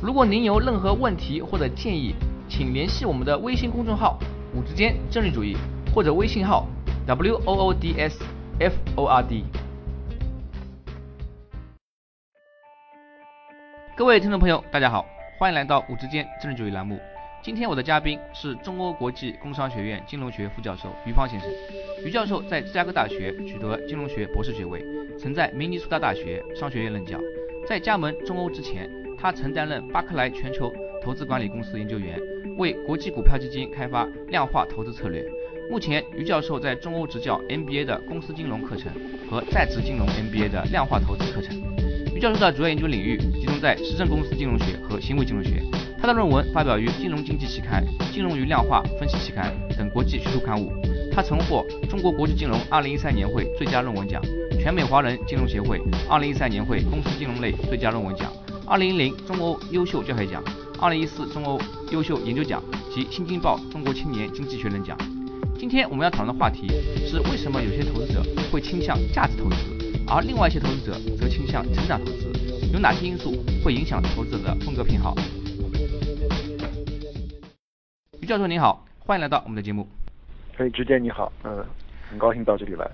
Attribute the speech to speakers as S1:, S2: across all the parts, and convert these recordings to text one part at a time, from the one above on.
S1: 如果您有任何问题或者建议，请联系我们的微信公众号“五之间政治主义”或者微信号 “w o o d s f o r d”。各位听众朋友，大家好，欢迎来到“五之间政治主义”栏目。今天我的嘉宾是中欧国际工商学院金融学副教授于芳先生。于教授在芝加哥大学取得金融学博士学位，曾在明尼苏达大学商学院任教。在加盟中欧之前，他曾担任巴克莱全球投资管理公司研究员。为国际股票基金开发量化投资策略。目前，于教授在中欧执教 MBA 的公司金融课程和在职金融 MBA 的量化投资课程。于教授的主要研究领域集中在实证公司金融学和行为金融学。他的论文发表于《金融经济期刊》《金融与量化分析期刊》等国际学术刊物。他曾获中国国际金融2013年会最佳论文奖、全美华人金融协会2013年会公司金融类最佳论文奖、2010中欧优秀教学奖。二零一四中欧优秀研究奖及新京报中国青年经济学人奖。今天我们要讨论的话题是为什么有些投资者会倾向价值投资，而另外一些投资者则倾向成长投资？有哪些因素会影响投资者的风格偏好？于教授您好，欢迎来到我们的节目。
S2: 可以，直接你好，嗯，很高兴到这里来。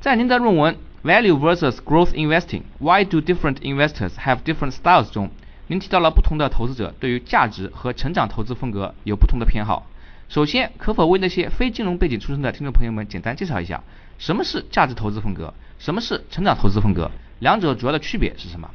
S1: 在您的论文《Value versus Growth Investing: Why do different investors have different styles》中。您提到了不同的投资者对于价值和成长投资风格有不同的偏好。首先，可否为那些非金融背景出身的听众朋友们简单介绍一下，什么是价值投资风格，什么是成长投资风格，两者主要的区别是什么？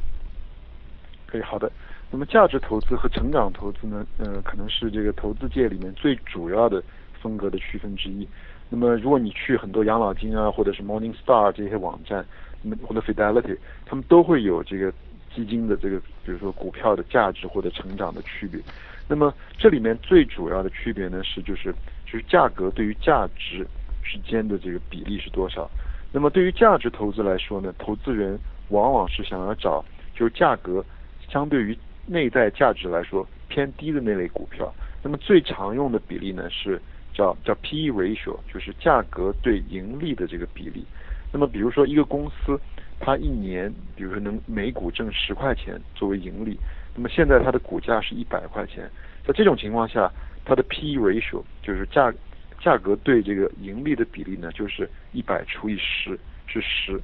S2: 可以，好的。那么，价值投资和成长投资呢？呃，可能是这个投资界里面最主要的风格的区分之一。那么，如果你去很多养老金啊，或者是 Morningstar 这些网站，那么或者 Fidelity，他们都会有这个。基金的这个，比如说股票的价值或者成长的区别，那么这里面最主要的区别呢是就是就是价格对于价值之间的这个比例是多少。那么对于价值投资来说呢，投资人往往是想要找就是价格相对于内在价值来说偏低的那类股票。那么最常用的比例呢是叫叫 P/E ratio，就是价格对盈利的这个比例。那么比如说一个公司。它一年，比如说能每股挣十块钱作为盈利，那么现在它的股价是一百块钱，在这种情况下，它的 P/E ratio 就是价价格对这个盈利的比例呢，就是一百除以十是十。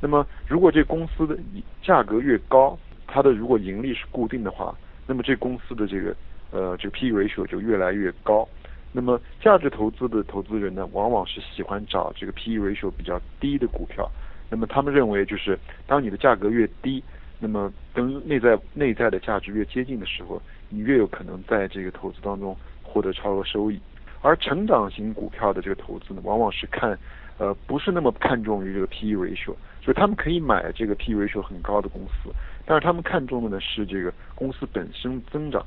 S2: 那么如果这公司的价格越高，它的如果盈利是固定的话，那么这公司的这个呃这个 P/E ratio 就越来越高。那么价值投资的投资人呢，往往是喜欢找这个 P/E ratio 比较低的股票。那么他们认为，就是当你的价格越低，那么跟内在内在的价值越接近的时候，你越有可能在这个投资当中获得超额收益。而成长型股票的这个投资呢，往往是看，呃，不是那么看重于这个 P/E ratio，所以他们可以买这个 P/E ratio 很高的公司，但是他们看重的呢是这个公司本身增长，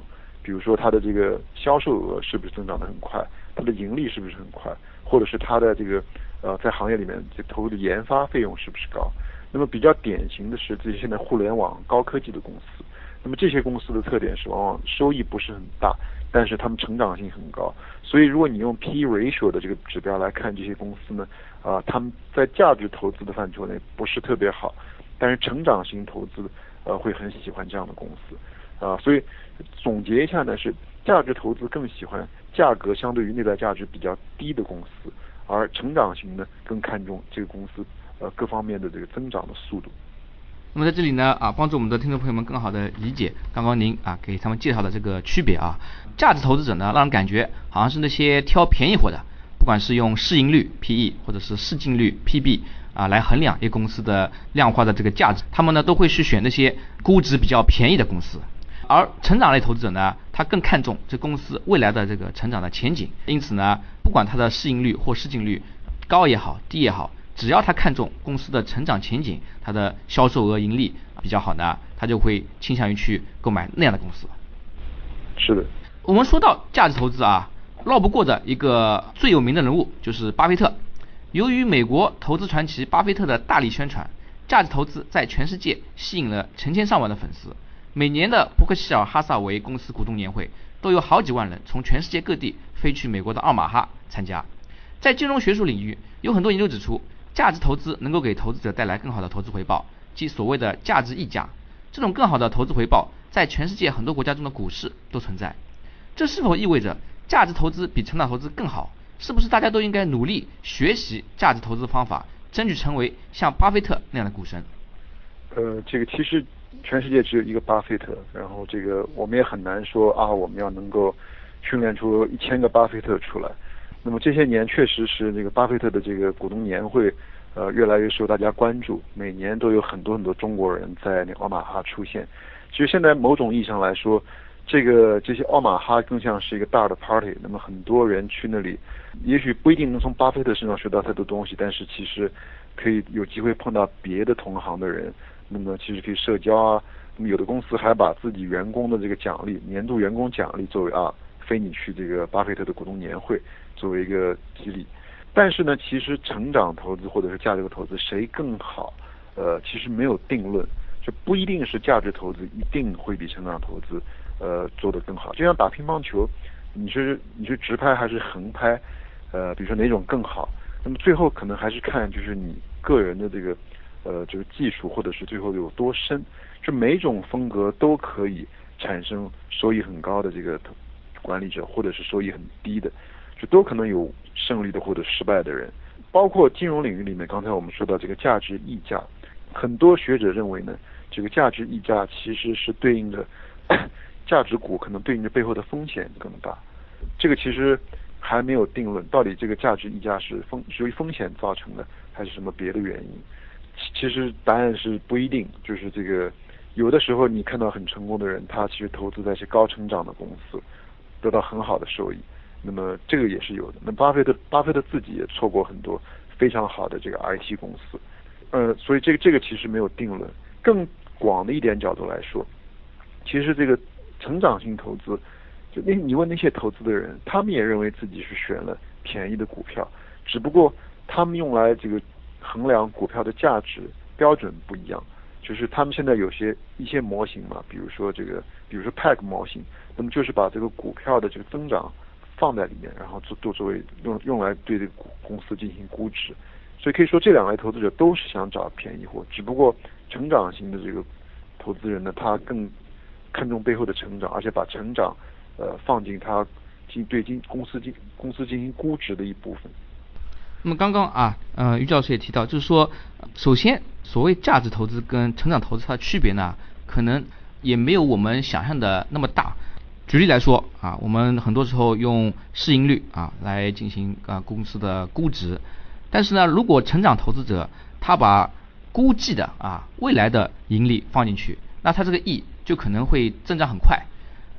S2: 比如说它的这个销售额是不是增长的很快，它的盈利是不是很快，或者是它的这个。呃，在行业里面，这投入的研发费用是不是高？那么比较典型的是这些现在互联网高科技的公司。那么这些公司的特点是，往往收益不是很大，但是他们成长性很高。所以如果你用 P/E ratio 的这个指标来看这些公司呢，啊，他们在价值投资的范畴内不是特别好，但是成长型投资，呃，会很喜欢这样的公司。啊，所以总结一下呢，是价值投资更喜欢价格相对于内在价值比较低的公司。而成长型呢，更看重这个公司呃各方面的这个增长的速度。
S1: 那么在这里呢啊，帮助我们的听众朋友们更好的理解刚刚您啊给他们介绍的这个区别啊。价值投资者呢，让人感觉好像是那些挑便宜货的，不管是用市盈率 P/E 或者是市净率 P/B 啊来衡量一公司的量化的这个价值，他们呢都会去选那些估值比较便宜的公司。而成长类投资者呢，他更看重这公司未来的这个成长的前景，因此呢，不管它的市盈率或市净率高也好，低也好，只要他看重公司的成长前景，它的销售额盈利比较好呢，他就会倾向于去购买那样的公司。
S2: 是的。
S1: 我们说到价值投资啊，绕不过的一个最有名的人物就是巴菲特。由于美国投资传奇巴菲特的大力宣传，价值投资在全世界吸引了成千上万的粉丝。每年的伯克希尔哈萨维公司股东年会，都有好几万人从全世界各地飞去美国的奥马哈参加。在金融学术领域，有很多研究指出，价值投资能够给投资者带来更好的投资回报，即所谓的价值溢价。这种更好的投资回报，在全世界很多国家中的股市都存在。这是否意味着价值投资比成长投资更好？是不是大家都应该努力学习价值投资方法，争取成为像巴菲特那样的股神？
S2: 呃，这个其实全世界只有一个巴菲特，然后这个我们也很难说啊，我们要能够训练出一千个巴菲特出来。那么这些年确实是那个巴菲特的这个股东年会，呃，越来越受大家关注，每年都有很多很多中国人在那奥马哈出现。其实现在某种意义上来说。这个这些奥马哈更像是一个大的 party，那么很多人去那里，也许不一定能从巴菲特身上学到太多东西，但是其实可以有机会碰到别的同行的人，那么其实可以社交啊。那么有的公司还把自己员工的这个奖励，年度员工奖励作为啊，非你去这个巴菲特的股东年会作为一个激励。但是呢，其实成长投资或者是价值投资谁更好，呃，其实没有定论，就不一定是价值投资一定会比成长投资。呃，做得更好，就像打乒乓球，你是你是直拍还是横拍，呃，比如说哪种更好？那么最后可能还是看就是你个人的这个呃这个技术，或者是最后有多深。就每种风格都可以产生收益很高的这个管理者，或者是收益很低的，就都可能有胜利的或者失败的人。包括金融领域里面，刚才我们说到这个价值溢价，很多学者认为呢，这个价值溢价其实是对应的。价值股可能对应着背后的风险更大，这个其实还没有定论，到底这个价值溢价是风是由于风险造成的，还是什么别的原因？其实答案是不一定，就是这个有的时候你看到很成功的人，他其实投资在一些高成长的公司，得到很好的收益，那么这个也是有的。那巴菲特巴菲特自己也错过很多非常好的这个 IT 公司，呃，所以这个这个其实没有定论。更广的一点角度来说，其实这个。成长性投资，就那你问那些投资的人，他们也认为自己是选了便宜的股票，只不过他们用来这个衡量股票的价值标准不一样，就是他们现在有些一些模型嘛，比如说这个，比如说 PEG 模型，那么就是把这个股票的这个增长放在里面，然后做做作为用用来对这个公司进行估值，所以可以说这两类投资者都是想找便宜货，只不过成长型的这个投资人呢，他更。看重背后的成长，而且把成长，呃，放进他进对进公司进公司进行估值的一部分。
S1: 那么刚刚啊，呃，于教授也提到，就是说，首先，所谓价值投资跟成长投资它的区别呢，可能也没有我们想象的那么大。举例来说啊，我们很多时候用市盈率啊来进行啊公司的估值，但是呢，如果成长投资者他把估计的啊未来的盈利放进去，那他这个 E。就可能会增长很快，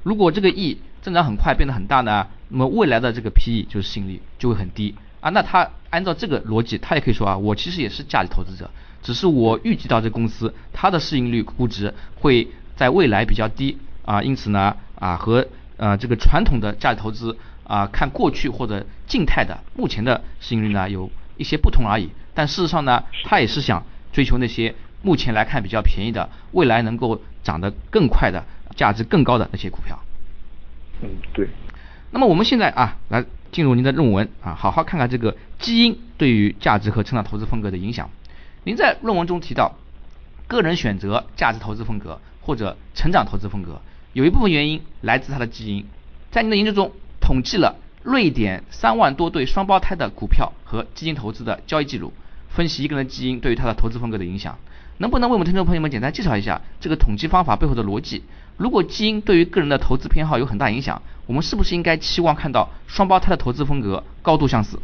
S1: 如果这个 E 增长很快变得很大呢，那么未来的这个 PE 就是市盈率就会很低啊。那他按照这个逻辑，他也可以说啊，我其实也是价值投资者，只是我预计到这公司它的市盈率估值会在未来比较低啊，因此呢啊和呃这个传统的价值投资啊看过去或者静态的目前的市盈率呢有一些不同而已。但事实上呢，他也是想追求那些。目前来看比较便宜的，未来能够涨得更快的、价值更高的那些股票。
S2: 嗯，对。
S1: 那么我们现在啊，来进入您的论文啊，好好看看这个基因对于价值和成长投资风格的影响。您在论文中提到，个人选择价值投资风格或者成长投资风格，有一部分原因来自他的基因。在您的研究中，统计了瑞典三万多对双胞胎的股票和基金投资的交易记录，分析一个人基因对于他的投资风格的影响。能不能为我们听众朋友们简单介绍一下这个统计方法背后的逻辑？如果基因对于个人的投资偏好有很大影响，我们是不是应该期望看到双胞胎的投资风格高度相似？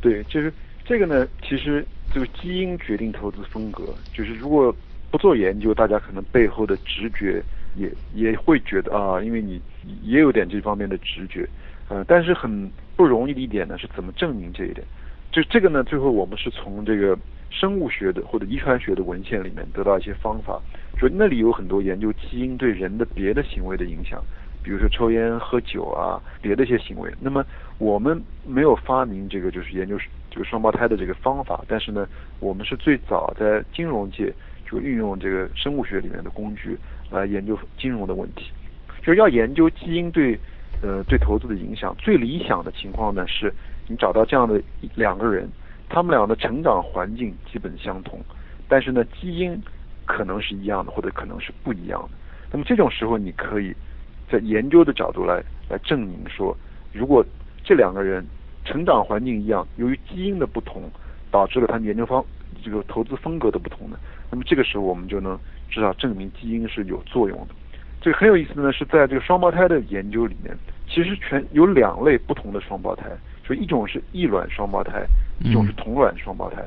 S2: 对，就是这个呢。其实这个基因决定投资风格，就是如果不做研究，大家可能背后的直觉也也会觉得啊，因为你也有点这方面的直觉，呃，但是很不容易的一点呢，是怎么证明这一点？就这个呢，最后我们是从这个。生物学的或者遗传学的文献里面得到一些方法，说那里有很多研究基因对人的别的行为的影响，比如说抽烟、喝酒啊，别的一些行为。那么我们没有发明这个就是研究这个双胞胎的这个方法，但是呢，我们是最早在金融界就运用这个生物学里面的工具来研究金融的问题，就是要研究基因对呃对投资的影响。最理想的情况呢，是你找到这样的两个人，他们俩的成长环境基本相同，但是呢，基因可能是一样的，或者可能是不一样的。那么这种时候，你可以在研究的角度来来证明说，如果这两个人成长环境一样，由于基因的不同，导致了他们研究方这个投资风格的不同呢，那么这个时候我们就能至少证明基因是有作用的。这个很有意思的呢，是在这个双胞胎的研究里面，其实全有两类不同的双胞胎，就一种是异卵双胞胎，一种是同卵双胞胎。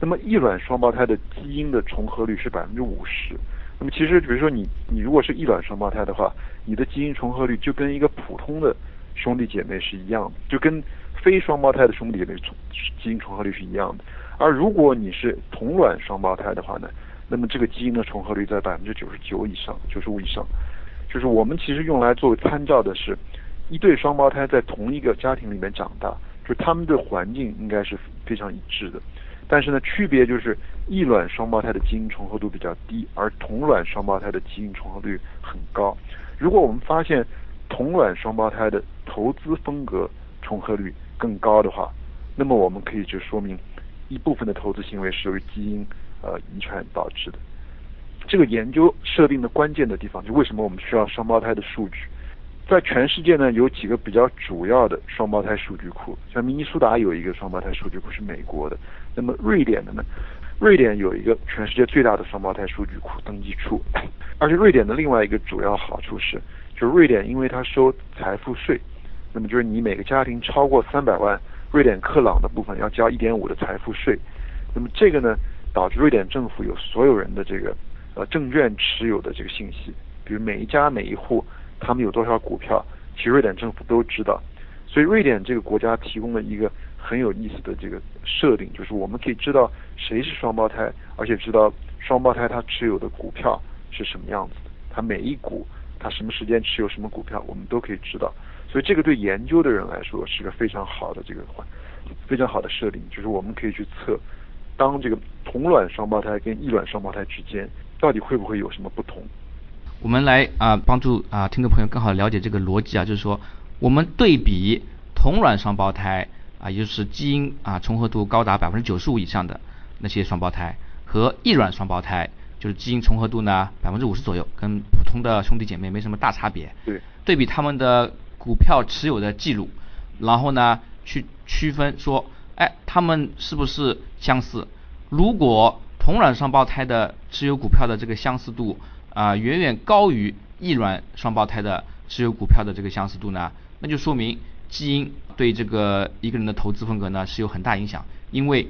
S2: 那么异卵双胞胎的基因的重合率是百分之五十。那么其实，比如说你你如果是异卵双胞胎的话，你的基因重合率就跟一个普通的兄弟姐妹是一样的，就跟非双胞胎的兄弟姐妹重基因重合率是一样的。而如果你是同卵双胞胎的话呢，那么这个基因的重合率在百分之九十九以上，九十五以上。就是我们其实用来作为参照的是，一对双胞胎在同一个家庭里面长大，就是他们的环境应该是非常一致的。但是呢，区别就是异卵双胞胎的基因重合度比较低，而同卵双胞胎的基因重合率很高。如果我们发现同卵双胞胎的投资风格重合率更高的话，那么我们可以就说明一部分的投资行为是由于基因呃遗传导致的。这个研究设定的关键的地方，就为什么我们需要双胞胎的数据？在全世界呢，有几个比较主要的双胞胎数据库，像明尼苏达有一个双胞胎数据库是美国的，那么瑞典的呢，瑞典有一个全世界最大的双胞胎数据库登记处，而且瑞典的另外一个主要好处是，就瑞典因为它收财富税，那么就是你每个家庭超过三百万瑞典克朗的部分要交一点五的财富税，那么这个呢，导致瑞典政府有所有人的这个呃证券持有的这个信息，比如每一家每一户。他们有多少股票？其实瑞典政府都知道，所以瑞典这个国家提供了一个很有意思的这个设定，就是我们可以知道谁是双胞胎，而且知道双胞胎他持有的股票是什么样子的，他每一股他什么时间持有什么股票，我们都可以知道。所以这个对研究的人来说是个非常好的这个非常好的设定，就是我们可以去测，当这个同卵双胞胎跟异卵双胞胎之间到底会不会有什么不同。
S1: 我们来啊帮助啊听众朋友更好了解这个逻辑啊，就是说我们对比同卵双胞胎啊，也就是基因啊重合度高达百分之九十五以上的那些双胞胎和异卵双胞胎，就是基因重合度呢百分之五十左右，跟普通的兄弟姐妹没什么大差别。
S2: 对。
S1: 对比他们的股票持有的记录，然后呢去区分说，哎，他们是不是相似？如果同卵双胞胎的持有股票的这个相似度。啊，远远高于异卵双胞胎的持有股票的这个相似度呢，那就说明基因对这个一个人的投资风格呢是有很大影响。因为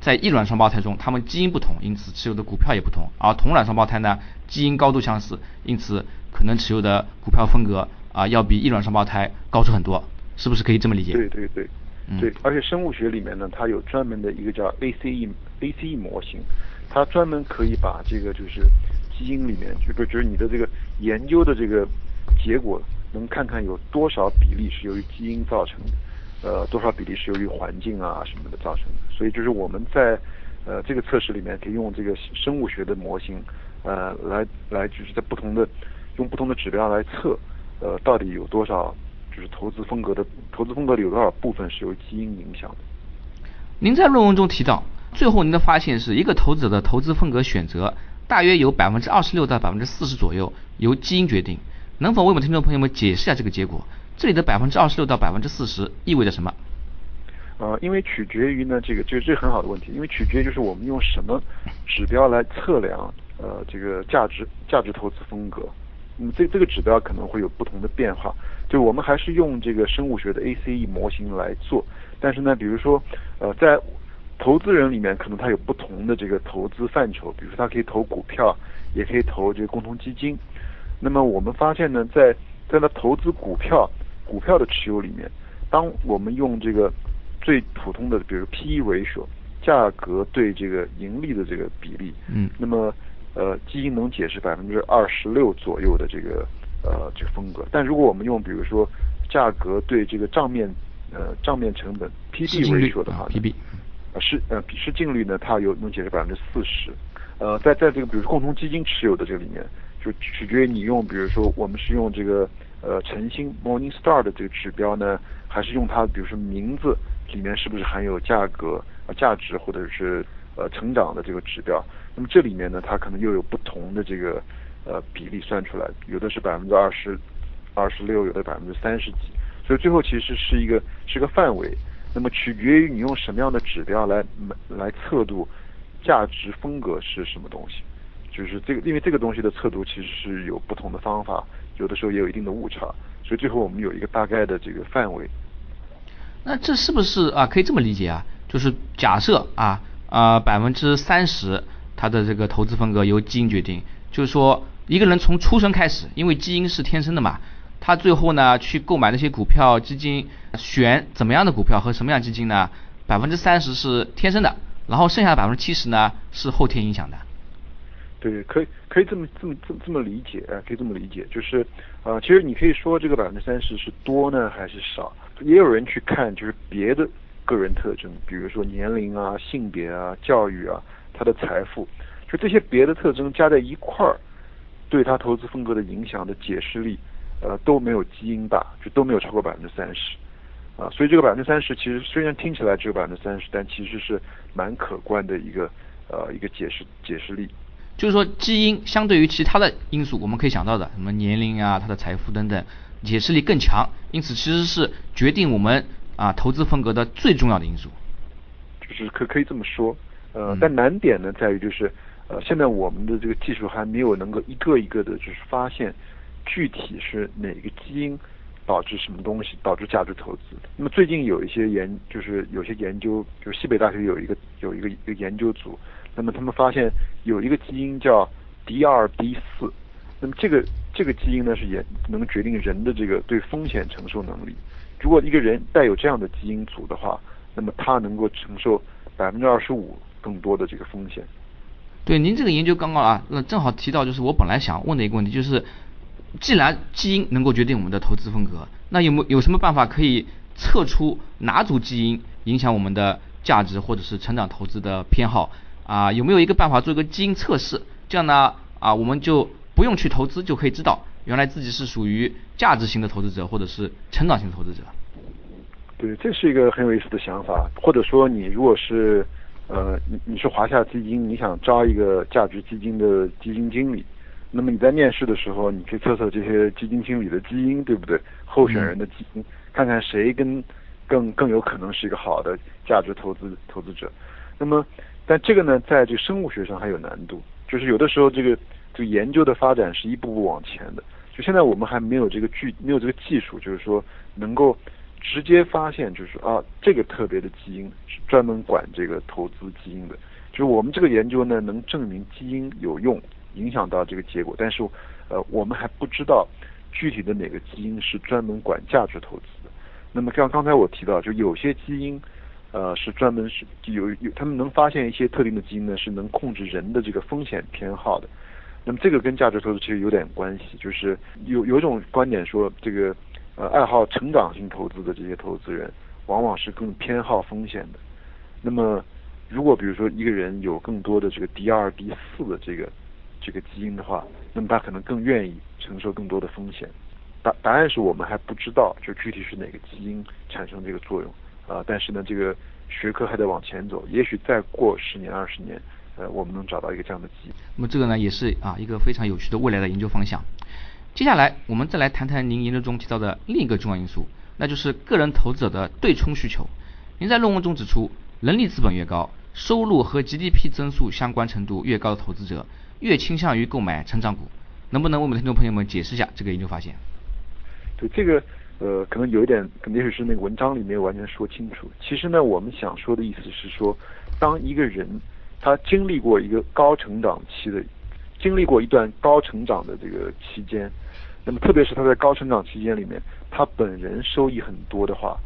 S1: 在异卵双胞胎中，他们基因不同，因此持有的股票也不同；而同卵双胞胎呢，基因高度相似，因此可能持有的股票风格啊要比异卵双胞胎高出很多，是不是可以这么理解？
S2: 对对对，对。而且生物学里面呢，它有专门的一个叫 ACE ACE 模型，它专门可以把这个就是。基因里面，就是就是你的这个研究的这个结果，能看看有多少比例是由于基因造成的，呃，多少比例是由于环境啊什么的造成的。所以就是我们在呃这个测试里面，可以用这个生物学的模型，呃，来来就是在不同的用不同的指标来测，呃，到底有多少就是投资风格的投资风格里有多少部分是由基因影响的。
S1: 您在论文中提到，最后您的发现是一个投资者的投资风格选择。大约有百分之二十六到百分之四十左右由基因决定，能否为我们听众朋友们解释一下这个结果？这里的百分之二十六到百分之四十意味着什么？
S2: 呃，因为取决于呢，这个这这很好的问题，因为取决于就是我们用什么指标来测量呃这个价值价值投资风格，那么这这个指标可能会有不同的变化，就我们还是用这个生物学的 ACE 模型来做，但是呢，比如说呃在投资人里面可能他有不同的这个投资范畴，比如说他可以投股票，也可以投这个共同基金。那么我们发现呢，在在他投资股票股票的持有里面，当我们用这个最普通的，比如 P/E 比率价格对这个盈利的这个比例，
S1: 嗯，
S2: 那么呃基金能解释百分之二十六左右的这个呃这个风格。但如果我们用比如说价格对这个账面呃账面成本 PB 为说的话
S1: ，PB
S2: 呃市呃市净率呢，它有能解释百分之四十。呃，在在这个比如说共同基金持有的这个里面，就取决于你用比如说我们是用这个呃晨星 Morning Star 的这个指标呢，还是用它比如说名字里面是不是含有价格啊价值或者是呃成长的这个指标？那么这里面呢，它可能又有不同的这个呃比例算出来，有的是百分之二十二十六，有的百分之三十几，所以最后其实是一个是个范围。那么取决于你用什么样的指标来来测度。价值风格是什么东西？就是这个，因为这个东西的测度其实是有不同的方法，有的时候也有一定的误差，所以最后我们有一个大概的这个范围。
S1: 那这是不是啊？可以这么理解啊？就是假设啊啊百分之三十他的这个投资风格由基因决定，就是说一个人从出生开始，因为基因是天生的嘛，他最后呢去购买那些股票基金，选怎么样的股票和什么样基金呢？百分之三十是天生的。然后剩下的百分之七十呢是后天影响的。
S2: 对，可以可以这么这么这么这么理解啊，可以这么理解，就是啊，其实你可以说这个百分之三十是多呢还是少？也有人去看就是别的个人特征，比如说年龄啊、性别啊、教育啊、他的财富，就这些别的特征加在一块儿，对他投资风格的影响的解释力，呃都没有基因大，就都没有超过百分之三十。啊，所以这个百分之三十其实虽然听起来只有百分之三十，但其实是蛮可观的一个呃一个解释解释力。
S1: 就是说基因相对于其他的因素，我们可以想到的什么年龄啊、他的财富等等，解释力更强，因此其实是决定我们啊投资风格的最重要的因素。
S2: 就是可可以这么说，呃，但难点呢在于就是呃现在我们的这个技术还没有能够一个一个的就是发现具体是哪个基因。导致什么东西导致价值投资？那么最近有一些研，就是有些研究，就是西北大学有一个有一个一个研究组，那么他们发现有一个基因叫 D 二 B 四，那么这个这个基因呢是也能决定人的这个对风险承受能力。如果一个人带有这样的基因组的话，那么他能够承受百分之二十五更多的这个风险。
S1: 对，您这个研究刚刚啊，那正好提到就是我本来想问的一个问题，就是。既然基因能够决定我们的投资风格，那有没有什么办法可以测出哪组基因影响我们的价值或者是成长投资的偏好啊？有没有一个办法做一个基因测试？这样呢啊，我们就不用去投资就可以知道原来自己是属于价值型的投资者或者是成长型投资者。
S2: 对，这是一个很有意思的想法。或者说，你如果是呃，你你是华夏基金，你想招一个价值基金的基金经理。那么你在面试的时候，你可以测测这些基金经理的基因，对不对？候选人的基因，看看谁跟更更有可能是一个好的价值投资投资者。那么，但这个呢，在这个生物学上还有难度，就是有的时候这个这个研究的发展是一步步往前的。就现在我们还没有这个具没有这个技术，就是说能够直接发现，就是啊，这个特别的基因是专门管这个投资基因的。就是我们这个研究呢，能证明基因有用。影响到这个结果，但是，呃，我们还不知道具体的哪个基因是专门管价值投资的。那么像刚才我提到，就有些基因，呃，是专门是有有他们能发现一些特定的基因呢，是能控制人的这个风险偏好的。那么这个跟价值投资其实有点关系，就是有有一种观点说，这个呃爱好成长性投资的这些投资人，往往是更偏好风险的。那么如果比如说一个人有更多的这个 D 二 D 四的这个。这个基因的话，那么他可能更愿意承受更多的风险。答答案是我们还不知道，就具体是哪个基因产生这个作用啊。但是呢，这个学科还在往前走，也许再过十年二十年，呃，我们能找到一个这样的基因。
S1: 那么这个呢，也是啊一个非常有趣的未来的研究方向。接下来我们再来谈谈您研究中提到的另一个重要因素，那就是个人投资者的对冲需求。您在论文中指出，人力资本越高，收入和 GDP 增速相关程度越高的投资者。越倾向于购买成长股，能不能为我们听众朋友们解释一下这个研究发现？
S2: 对这个，呃，可能有一点，也许是那个文章里没有完全说清楚。其实呢，我们想说的意思是说，当一个人他经历过一个高成长期的，经历过一段高成长的这个期间，那么特别是他在高成长期间里面，他本人收益很多的话，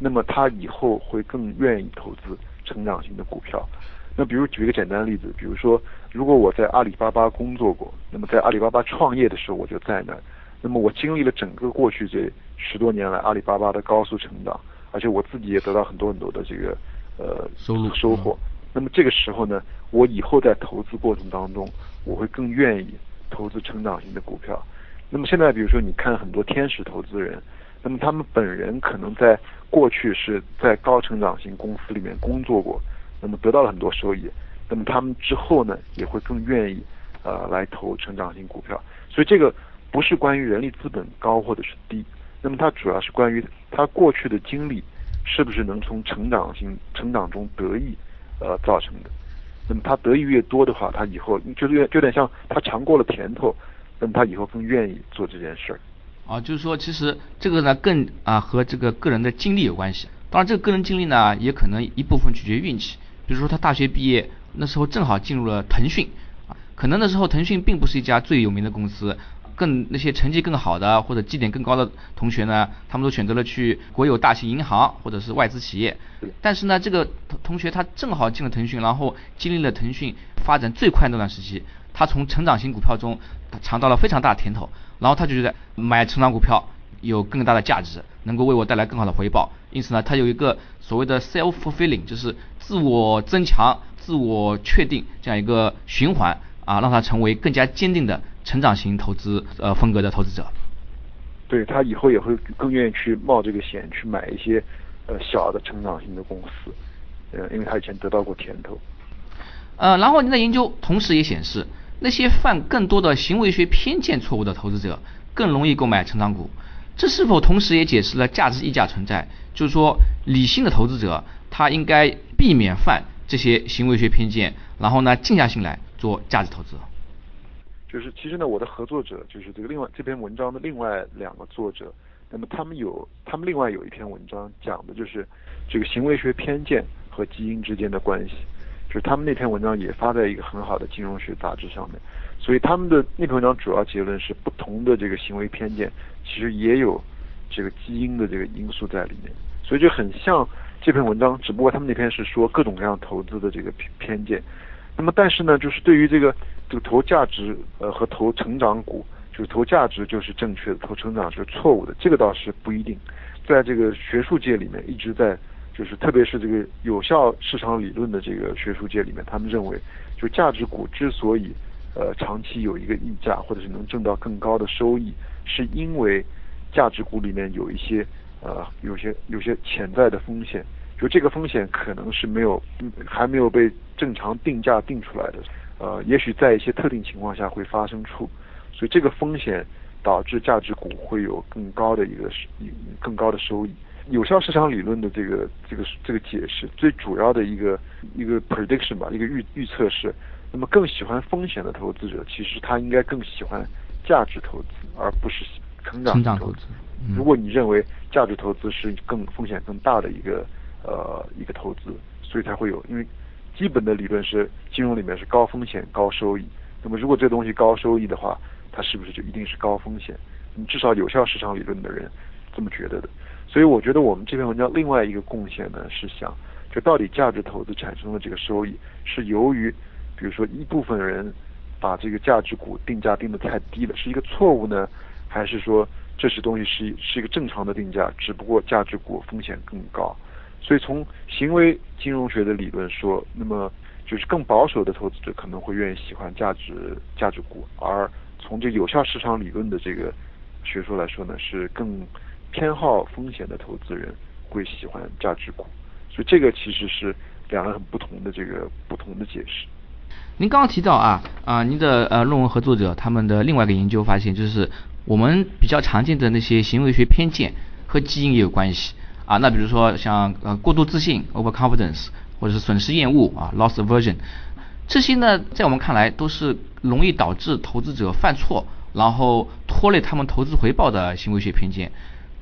S2: 那么他以后会更愿意投资成长型的股票。那比如举一个简单的例子，比如说，如果我在阿里巴巴工作过，那么在阿里巴巴创业的时候我就在那，那么我经历了整个过去这十多年来阿里巴巴的高速成长，而且我自己也得到很多很多的这个呃
S1: 收入
S2: 收获。那么这个时候呢，我以后在投资过程当中，我会更愿意投资成长型的股票。那么现在比如说你看很多天使投资人，那么他们本人可能在过去是在高成长型公司里面工作过，那么得到了很多收益。那么他们之后呢，也会更愿意呃来投成长型股票。所以这个不是关于人力资本高或者是低，那么它主要是关于他过去的经历是不是能从成长型成长中得益。呃，造成的。那么他得益越多的话，他以后就是越有点像他尝过了甜头，那么他以后更愿意做这件事儿。
S1: 啊，就是说，其实这个呢，更啊和这个个人的经历有关系。当然，这个个人经历呢，也可能一部分取决于运气。比如说，他大学毕业那时候正好进入了腾讯，啊，可能那时候腾讯并不是一家最有名的公司。更那些成绩更好的或者绩点更高的同学呢，他们都选择了去国有大型银行或者是外资企业。但是呢，这个同同学他正好进了腾讯，然后经历了腾讯发展最快那段时期，他从成长型股票中尝到了非常大的甜头，然后他就觉得买成长股票有更大的价值，能够为我带来更好的回报。因此呢，他有一个所谓的 self fulfilling，就是自我增强、自我确定这样一个循环啊，让他成为更加坚定的。成长型投资呃风格的投资者，
S2: 对他以后也会更愿意去冒这个险去买一些呃小的成长型的公司，呃，因为他以前得到过甜头。
S1: 呃，然后您的研究同时也显示，那些犯更多的行为学偏见错误的投资者更容易购买成长股，这是否同时也解释了价值溢价存在？就是说，理性的投资者他应该避免犯这些行为学偏见，然后呢，静下心来做价值投资。
S2: 就是其实呢，我的合作者就是这个另外这篇文章的另外两个作者，那么他们有他们另外有一篇文章讲的就是这个行为学偏见和基因之间的关系，就是他们那篇文章也发在一个很好的金融学杂志上面，所以他们的那篇文章主要结论是不同的这个行为偏见其实也有这个基因的这个因素在里面，所以就很像这篇文章，只不过他们那篇是说各种各样投资的这个偏偏见。那么，但是呢，就是对于这个这个投价值呃和投成长股，就是投价值就是正确的，投成长是错误的，这个倒是不一定。在这个学术界里面，一直在就是特别是这个有效市场理论的这个学术界里面，他们认为，就价值股之所以呃长期有一个溢价，或者是能挣到更高的收益，是因为价值股里面有一些呃有些有些潜在的风险。就这个风险可能是没有，还没有被正常定价定出来的，呃，也许在一些特定情况下会发生出，所以这个风险导致价值股会有更高的一个更高的收益。有效市场理论的这个这个这个解释，最主要的一个一个 prediction 吧，一个预预测是，那么更喜欢风险的投资者，其实他应该更喜欢价值投资，而不是成长投资。如果你认为价值投资是更风险更大的一个。呃，一个投资，所以才会有，因为基本的理论是金融里面是高风险高收益。那么如果这东西高收益的话，它是不是就一定是高风险？你至少有效市场理论的人这么觉得的。所以我觉得我们这篇文章另外一个贡献呢，是想就到底价值投资产生的这个收益是由于，比如说一部分人把这个价值股定价定的太低了，是一个错误呢，还是说这些东西是是一个正常的定价，只不过价值股风险更高？所以从行为金融学的理论说，那么就是更保守的投资者可能会愿意喜欢价值价值股，而从这有效市场理论的这个学说来说呢，是更偏好风险的投资人会喜欢价值股。所以这个其实是两个很不同的这个不同的解释。
S1: 您刚刚提到啊啊，您的呃论文合作者他们的另外一个研究发现，就是我们比较常见的那些行为学偏见和基因也有关系。啊，那比如说像呃过度自信 （overconfidence） 或者是损失厌恶啊 （loss aversion），这些呢，在我们看来都是容易导致投资者犯错，然后拖累他们投资回报的行为学偏见。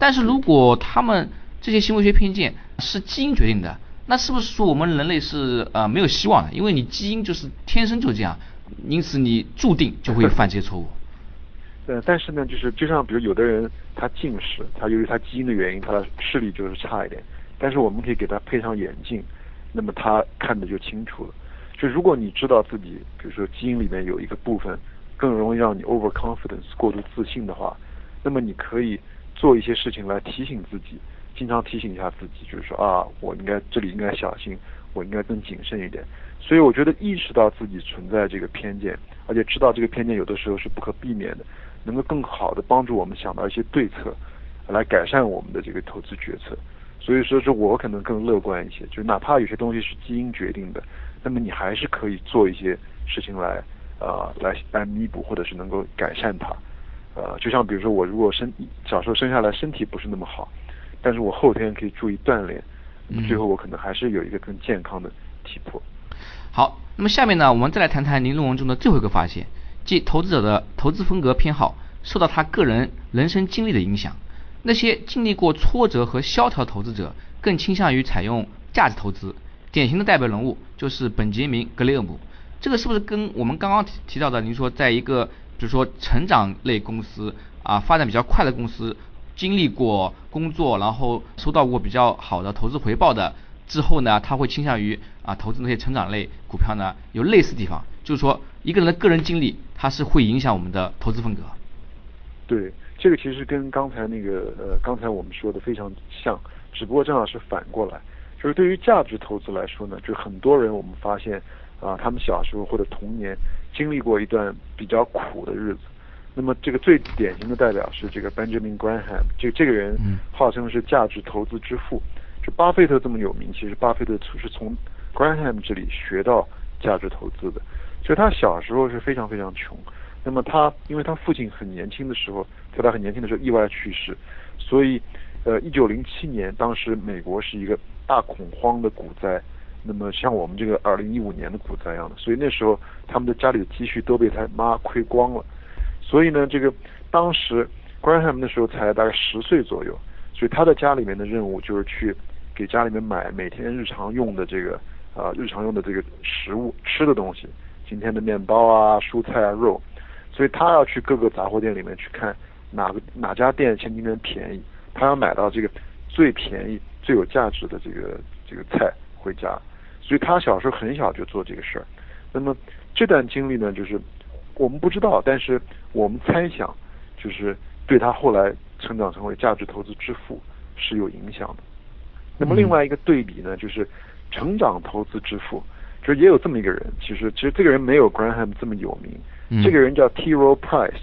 S1: 但是如果他们这些行为学偏见是基因决定的，那是不是说我们人类是呃没有希望的？因为你基因就是天生就这样，因此你注定就会犯这些错误。
S2: 呃，但是呢，就是就像比如有的人他近视，他由于他基因的原因，他的视力就是差一点。但是我们可以给他配上眼镜，那么他看的就清楚了。就如果你知道自己，比如说基因里面有一个部分更容易让你 overconfidence 过度自信的话，那么你可以做一些事情来提醒自己，经常提醒一下自己，就是说啊，我应该这里应该小心，我应该更谨慎一点。所以我觉得意识到自己存在这个偏见，而且知道这个偏见有的时候是不可避免的，能够更好的帮助我们想到一些对策，来改善我们的这个投资决策。所以说，是我可能更乐观一些，就哪怕有些东西是基因决定的，那么你还是可以做一些事情来，呃，来来弥补或者是能够改善它。呃，就像比如说我如果生小时候生下来身体不是那么好，但是我后天可以注意锻炼，最后我可能还是有一个更健康的体魄。
S1: 好，那么下面呢，我们再来谈谈您论文中的最后一个发现，即投资者的投资风格偏好受到他个人人生经历的影响。那些经历过挫折和萧条投资者更倾向于采用价值投资，典型的代表人物就是本杰明·格雷厄姆。这个是不是跟我们刚刚提提到的，您说在一个就是说成长类公司啊发展比较快的公司，经历过工作，然后收到过比较好的投资回报的之后呢，他会倾向于啊投资那些成长类股票呢？有类似地方，就是说一个人的个人经历，它是会影响我们的投资风格。
S2: 对。这个其实跟刚才那个呃，刚才我们说的非常像，只不过正好是反过来。就是对于价值投资来说呢，就很多人我们发现啊，他们小时候或者童年经历过一段比较苦的日子。那么这个最典型的代表是这个 Benjamin Graham，这这个人号称是价值投资之父。就巴菲特这么有名，其实巴菲特是从 Graham 这里学到价值投资的。所以他小时候是非常非常穷。那么他，因为他父亲很年轻的时候，在他很年轻的时候意外去世，所以，呃，一九零七年，当时美国是一个大恐慌的股灾，那么像我们这个二零一五年的股灾一样的，所以那时候他们的家里的积蓄都被他妈亏光了，所以呢，这个当时 Graham 那时候才大概十岁左右，所以他在家里面的任务就是去给家里面买每天日常用的这个啊日常用的这个食物吃的东西，今天的面包啊、蔬菜啊、肉。所以他要去各个杂货店里面去看哪个哪家店前几天便宜，他要买到这个最便宜、最有价值的这个这个菜回家。所以他小时候很小就做这个事儿。那么这段经历呢，就是我们不知道，但是我们猜想，就是对他后来成长成为价值投资之父是有影响的。那么另外一个对比呢，就是成长投资之父，就是也有这么一个人。其实其实这个人没有 Graham 这么有名。这个人叫 T. Rowe Price，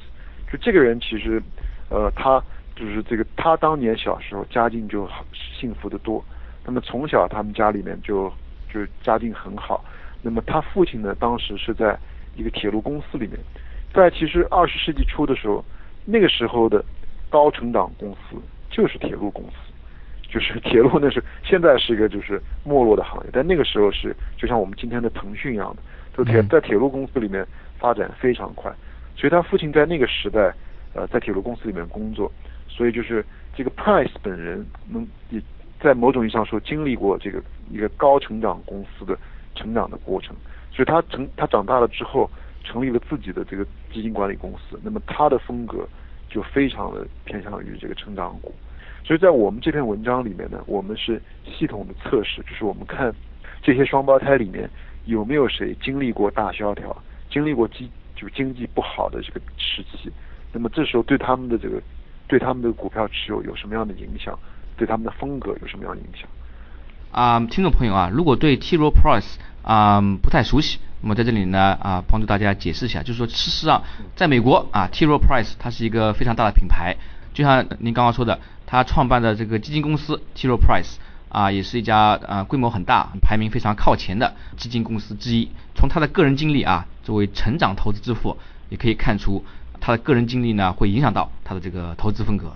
S2: 就这个人其实，呃，他就是这个他当年小时候家境就好幸福的多，那么从小他们家里面就就家境很好，那么他父亲呢当时是在一个铁路公司里面，在其实二十世纪初的时候，那个时候的高成长公司就是铁路公司，就是铁路那是现在是一个就是没落的行业，但那个时候是就像我们今天的腾讯一样的，就铁在铁路公司里面。发展非常快，所以他父亲在那个时代，呃，在铁路公司里面工作，所以就是这个 Price 本人能也在某种意义上说经历过这个一个高成长公司的成长的过程，所以他成他长大了之后成立了自己的这个基金管理公司，那么他的风格就非常的偏向于这个成长股，所以在我们这篇文章里面呢，我们是系统的测试，就是我们看这些双胞胎里面有没有谁经历过大萧条。经历过经就经济不好的这个时期，那么这时候对他们的这个对他们的股票持有有什么样的影响？对他们的风格有什么样的影响？
S1: 啊，听众朋友啊，如果对 T. Rowe Price 啊不太熟悉，那么在这里呢啊帮助大家解释一下，就是说事实上在美国啊 T. Rowe Price 它是一个非常大的品牌，就像您刚刚说的，他创办的这个基金公司 T. Rowe Price。啊，也是一家啊规模很大、排名非常靠前的基金公司之一。从他的个人经历啊，作为成长投资之父，也可以看出他的个人经历呢会影响到他的这个投资风格。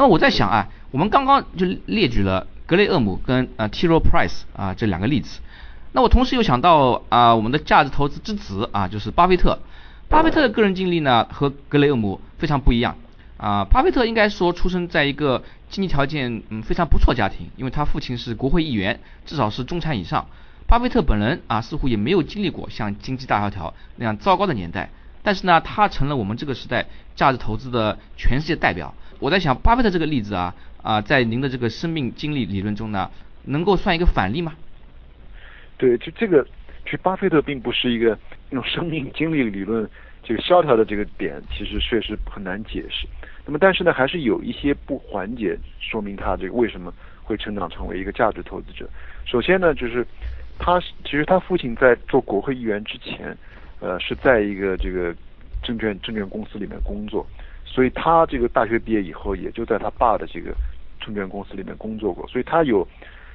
S1: 那我在想啊，我们刚刚就列举了格雷厄姆跟呃 T. r o Price 啊这两个例子。那我同时又想到啊，我们的价值投资之子啊，就是巴菲特。巴菲特的个人经历呢和格雷厄姆非常不一样。啊，巴菲特应该说出生在一个经济条件嗯非常不错家庭，因为他父亲是国会议员，至少是中产以上。巴菲特本人啊，似乎也没有经历过像经济大萧条那样糟糕的年代，但是呢，他成了我们这个时代价值投资的全世界代表。我在想，巴菲特这个例子啊啊，在您的这个生命经历理论中呢，能够算一个反例吗？
S2: 对，就这个，其实巴菲特并不是一个用生命经历理论这个萧条的这个点，其实确实很难解释。那么但是呢，还是有一些不环节说明他这个为什么会成长成为一个价值投资者。首先呢，就是他其实他父亲在做国会议员之前，呃，是在一个这个证券证券公司里面工作，所以他这个大学毕业以后，也就在他爸的这个证券公司里面工作过，所以他有，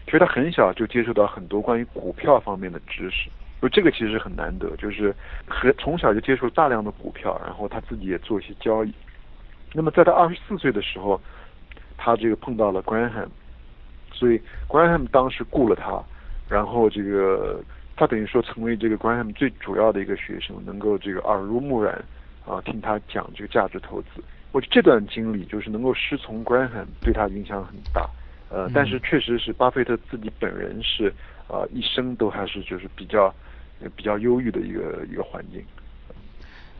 S2: 其实他很小就接触到很多关于股票方面的知识。就这个其实很难得，就是和从小就接触大量的股票，然后他自己也做一些交易。那么在他二十四岁的时候，他这个碰到了 Graham，所以 Graham 当时雇了他，然后这个他等于说成为这个 Graham 最主要的一个学生，能够这个耳濡目染啊，听他讲这个价值投资。我这段经历就是能够师从 Graham，对他影响很大。呃，但是确实是巴菲特自己本人是啊，一生都还是就是比较。比较忧郁的一个一个环境。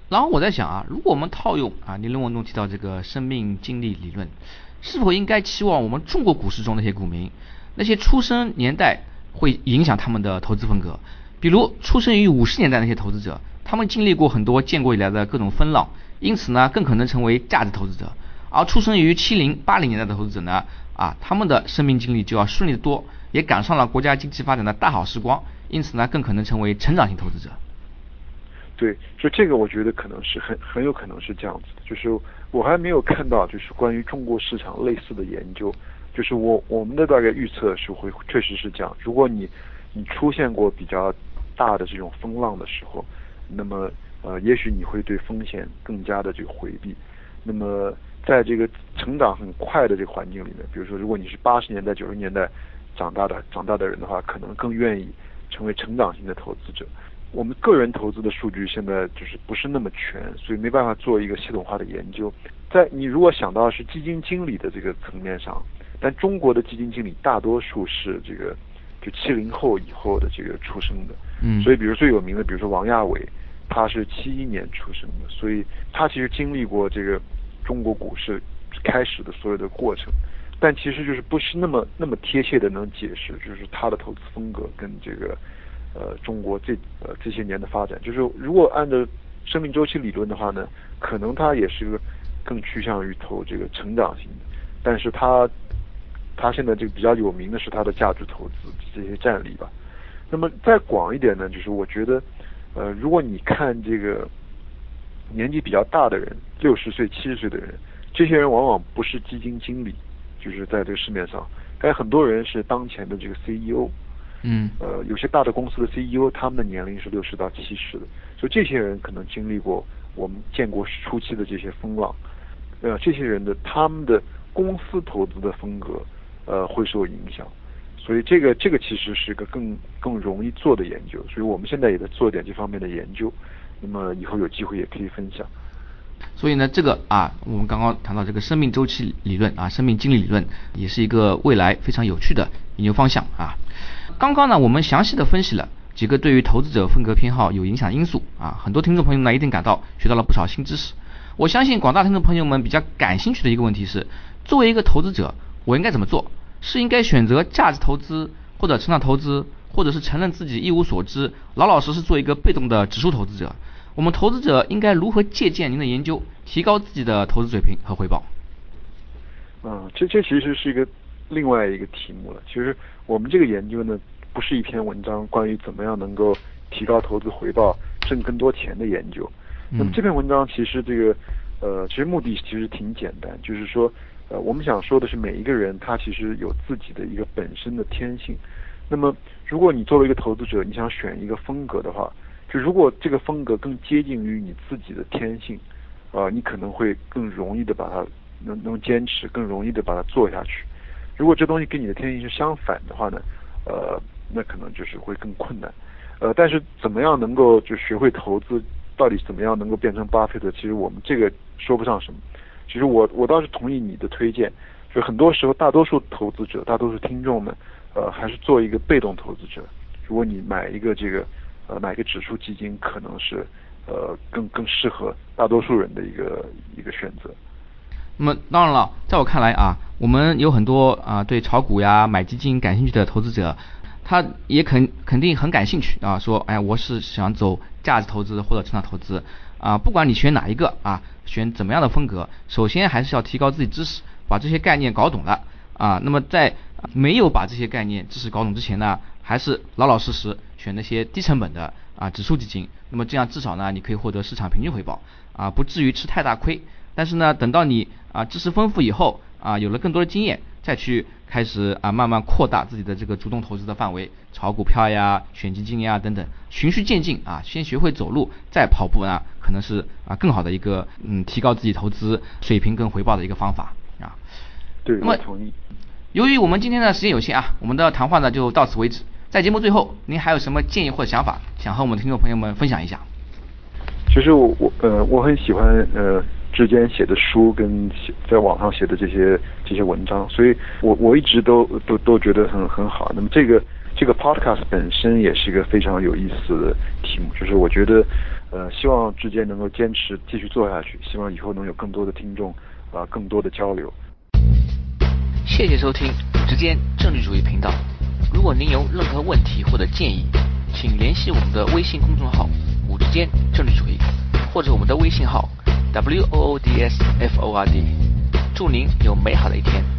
S1: 然后我在想啊，如果我们套用啊，你论文中提到这个生命经历理论，是否应该期望我们中国股市中那些股民，那些出生年代会影响他们的投资风格？比如出生于五十年代那些投资者，他们经历过很多建国以来的各种风浪，因此呢，更可能成为价值投资者。而出生于七零八零年代的投资者呢，啊，他们的生命经历就要顺利的多，也赶上了国家经济发展的大好时光。因此呢，更可能成为成长型投资者。
S2: 对，所以这个我觉得可能是很很有可能是这样子的。就是我还没有看到，就是关于中国市场类似的研究。就是我我们的大概预测是会确实是这样。如果你你出现过比较大的这种风浪的时候，那么呃，也许你会对风险更加的这个回避。那么在这个成长很快的这个环境里面，比如说如果你是八十年代九十年代长大的长大的人的话，可能更愿意。成为成长型的投资者，我们个人投资的数据现在就是不是那么全，所以没办法做一个系统化的研究。在你如果想到是基金经理的这个层面上，但中国的基金经理大多数是这个就七零后以后的这个出生的，
S1: 嗯，
S2: 所以比如最有名的，比如说王亚伟，他是七一年出生的，所以他其实经历过这个中国股市开始的所有的过程。但其实就是不是那么那么贴切的能解释，就是他的投资风格跟这个呃中国这呃这些年的发展。就是如果按照生命周期理论的话呢，可能他也是更趋向于投这个成长型的。但是他他现在这个比较有名的是他的价值投资这些战力吧。那么再广一点呢，就是我觉得呃如果你看这个年纪比较大的人，六十岁七十岁的人，这些人往往不是基金经理。就是在这个市面上，但很多人是当前的这个 CEO，
S1: 嗯，
S2: 呃，有些大的公司的 CEO，他们的年龄是六十到七十的，所以这些人可能经历过我们建国初期的这些风浪，呃，这些人的他们的公司投资的风格，呃，会受影响，所以这个这个其实是一个更更容易做的研究，所以我们现在也在做点这方面的研究，那么以后有机会也可以分享。
S1: 所以呢，这个啊，我们刚刚谈到这个生命周期理论啊，生命经历理论也是一个未来非常有趣的研究方向啊。刚刚呢，我们详细的分析了几个对于投资者风格偏好有影响因素啊，很多听众朋友呢一定感到学到了不少新知识。我相信广大听众朋友们比较感兴趣的一个问题是，作为一个投资者，我应该怎么做？是应该选择价值投资，或者成长投资，或者是承认自己一无所知，老老实实做一个被动的指数投资者？我们投资者应该如何借鉴您的研究，提高自己的投资水平和回报？
S2: 嗯，这这其实是一个另外一个题目了。其实我们这个研究呢，不是一篇文章关于怎么样能够提高投资回报、挣更多钱的研究。那么这篇文章其实这个呃，其实目的其实挺简单，就是说呃，我们想说的是每一个人他其实有自己的一个本身的天性。那么如果你作为一个投资者，你想选一个风格的话。就如果这个风格更接近于你自己的天性，呃，你可能会更容易的把它能能坚持，更容易的把它做下去。如果这东西跟你的天性是相反的话呢，呃，那可能就是会更困难。呃，但是怎么样能够就学会投资，到底怎么样能够变成巴菲特？其实我们这个说不上什么。其实我我倒是同意你的推荐，就很多时候大多数投资者，大多数听众们，呃，还是做一个被动投资者。如果你买一个这个。呃，买个指数基金可能是呃更更适合大多数人的一个一个选择。
S1: 那么当然了，在我看来啊，我们有很多啊对炒股呀、买基金感兴趣的投资者，他也肯肯定很感兴趣啊，说哎，我是想走价值投资或者成长投资啊，不管你选哪一个啊，选怎么样的风格，首先还是要提高自己知识，把这些概念搞懂了啊。那么在没有把这些概念知识搞懂之前呢，还是老老实实选那些低成本的啊指数基金。那么这样至少呢，你可以获得市场平均回报啊，不至于吃太大亏。但是呢，等到你啊知识丰富以后啊，有了更多的经验。再去开始啊，慢慢扩大自己的这个主动投资的范围，炒股票呀、选基金呀等等，循序渐进啊，先学会走路，再跑步呢，可能是啊更好的一个嗯提高自己投资水平跟回报的一个方法啊。
S2: 对，我同意。
S1: 由于我们今天的时间有限啊，我们的谈话呢就到此为止。在节目最后，您还有什么建议或者想法，想和我们听众朋友们分享一下？
S2: 其实我我呃我很喜欢呃。之间写的书跟写在网上写的这些这些文章，所以我我一直都都都觉得很很好。那么这个这个 podcast 本身也是一个非常有意思的题目，就是我觉得呃希望之间能够坚持继续做下去，希望以后能有更多的听众啊更多的交流。
S1: 谢谢收听之间政治主义频道。如果您有任何问题或者建议，请联系我们的微信公众号“五之间政治主义”或者我们的微信号。W O O D S F O R D，祝您有美好的一天。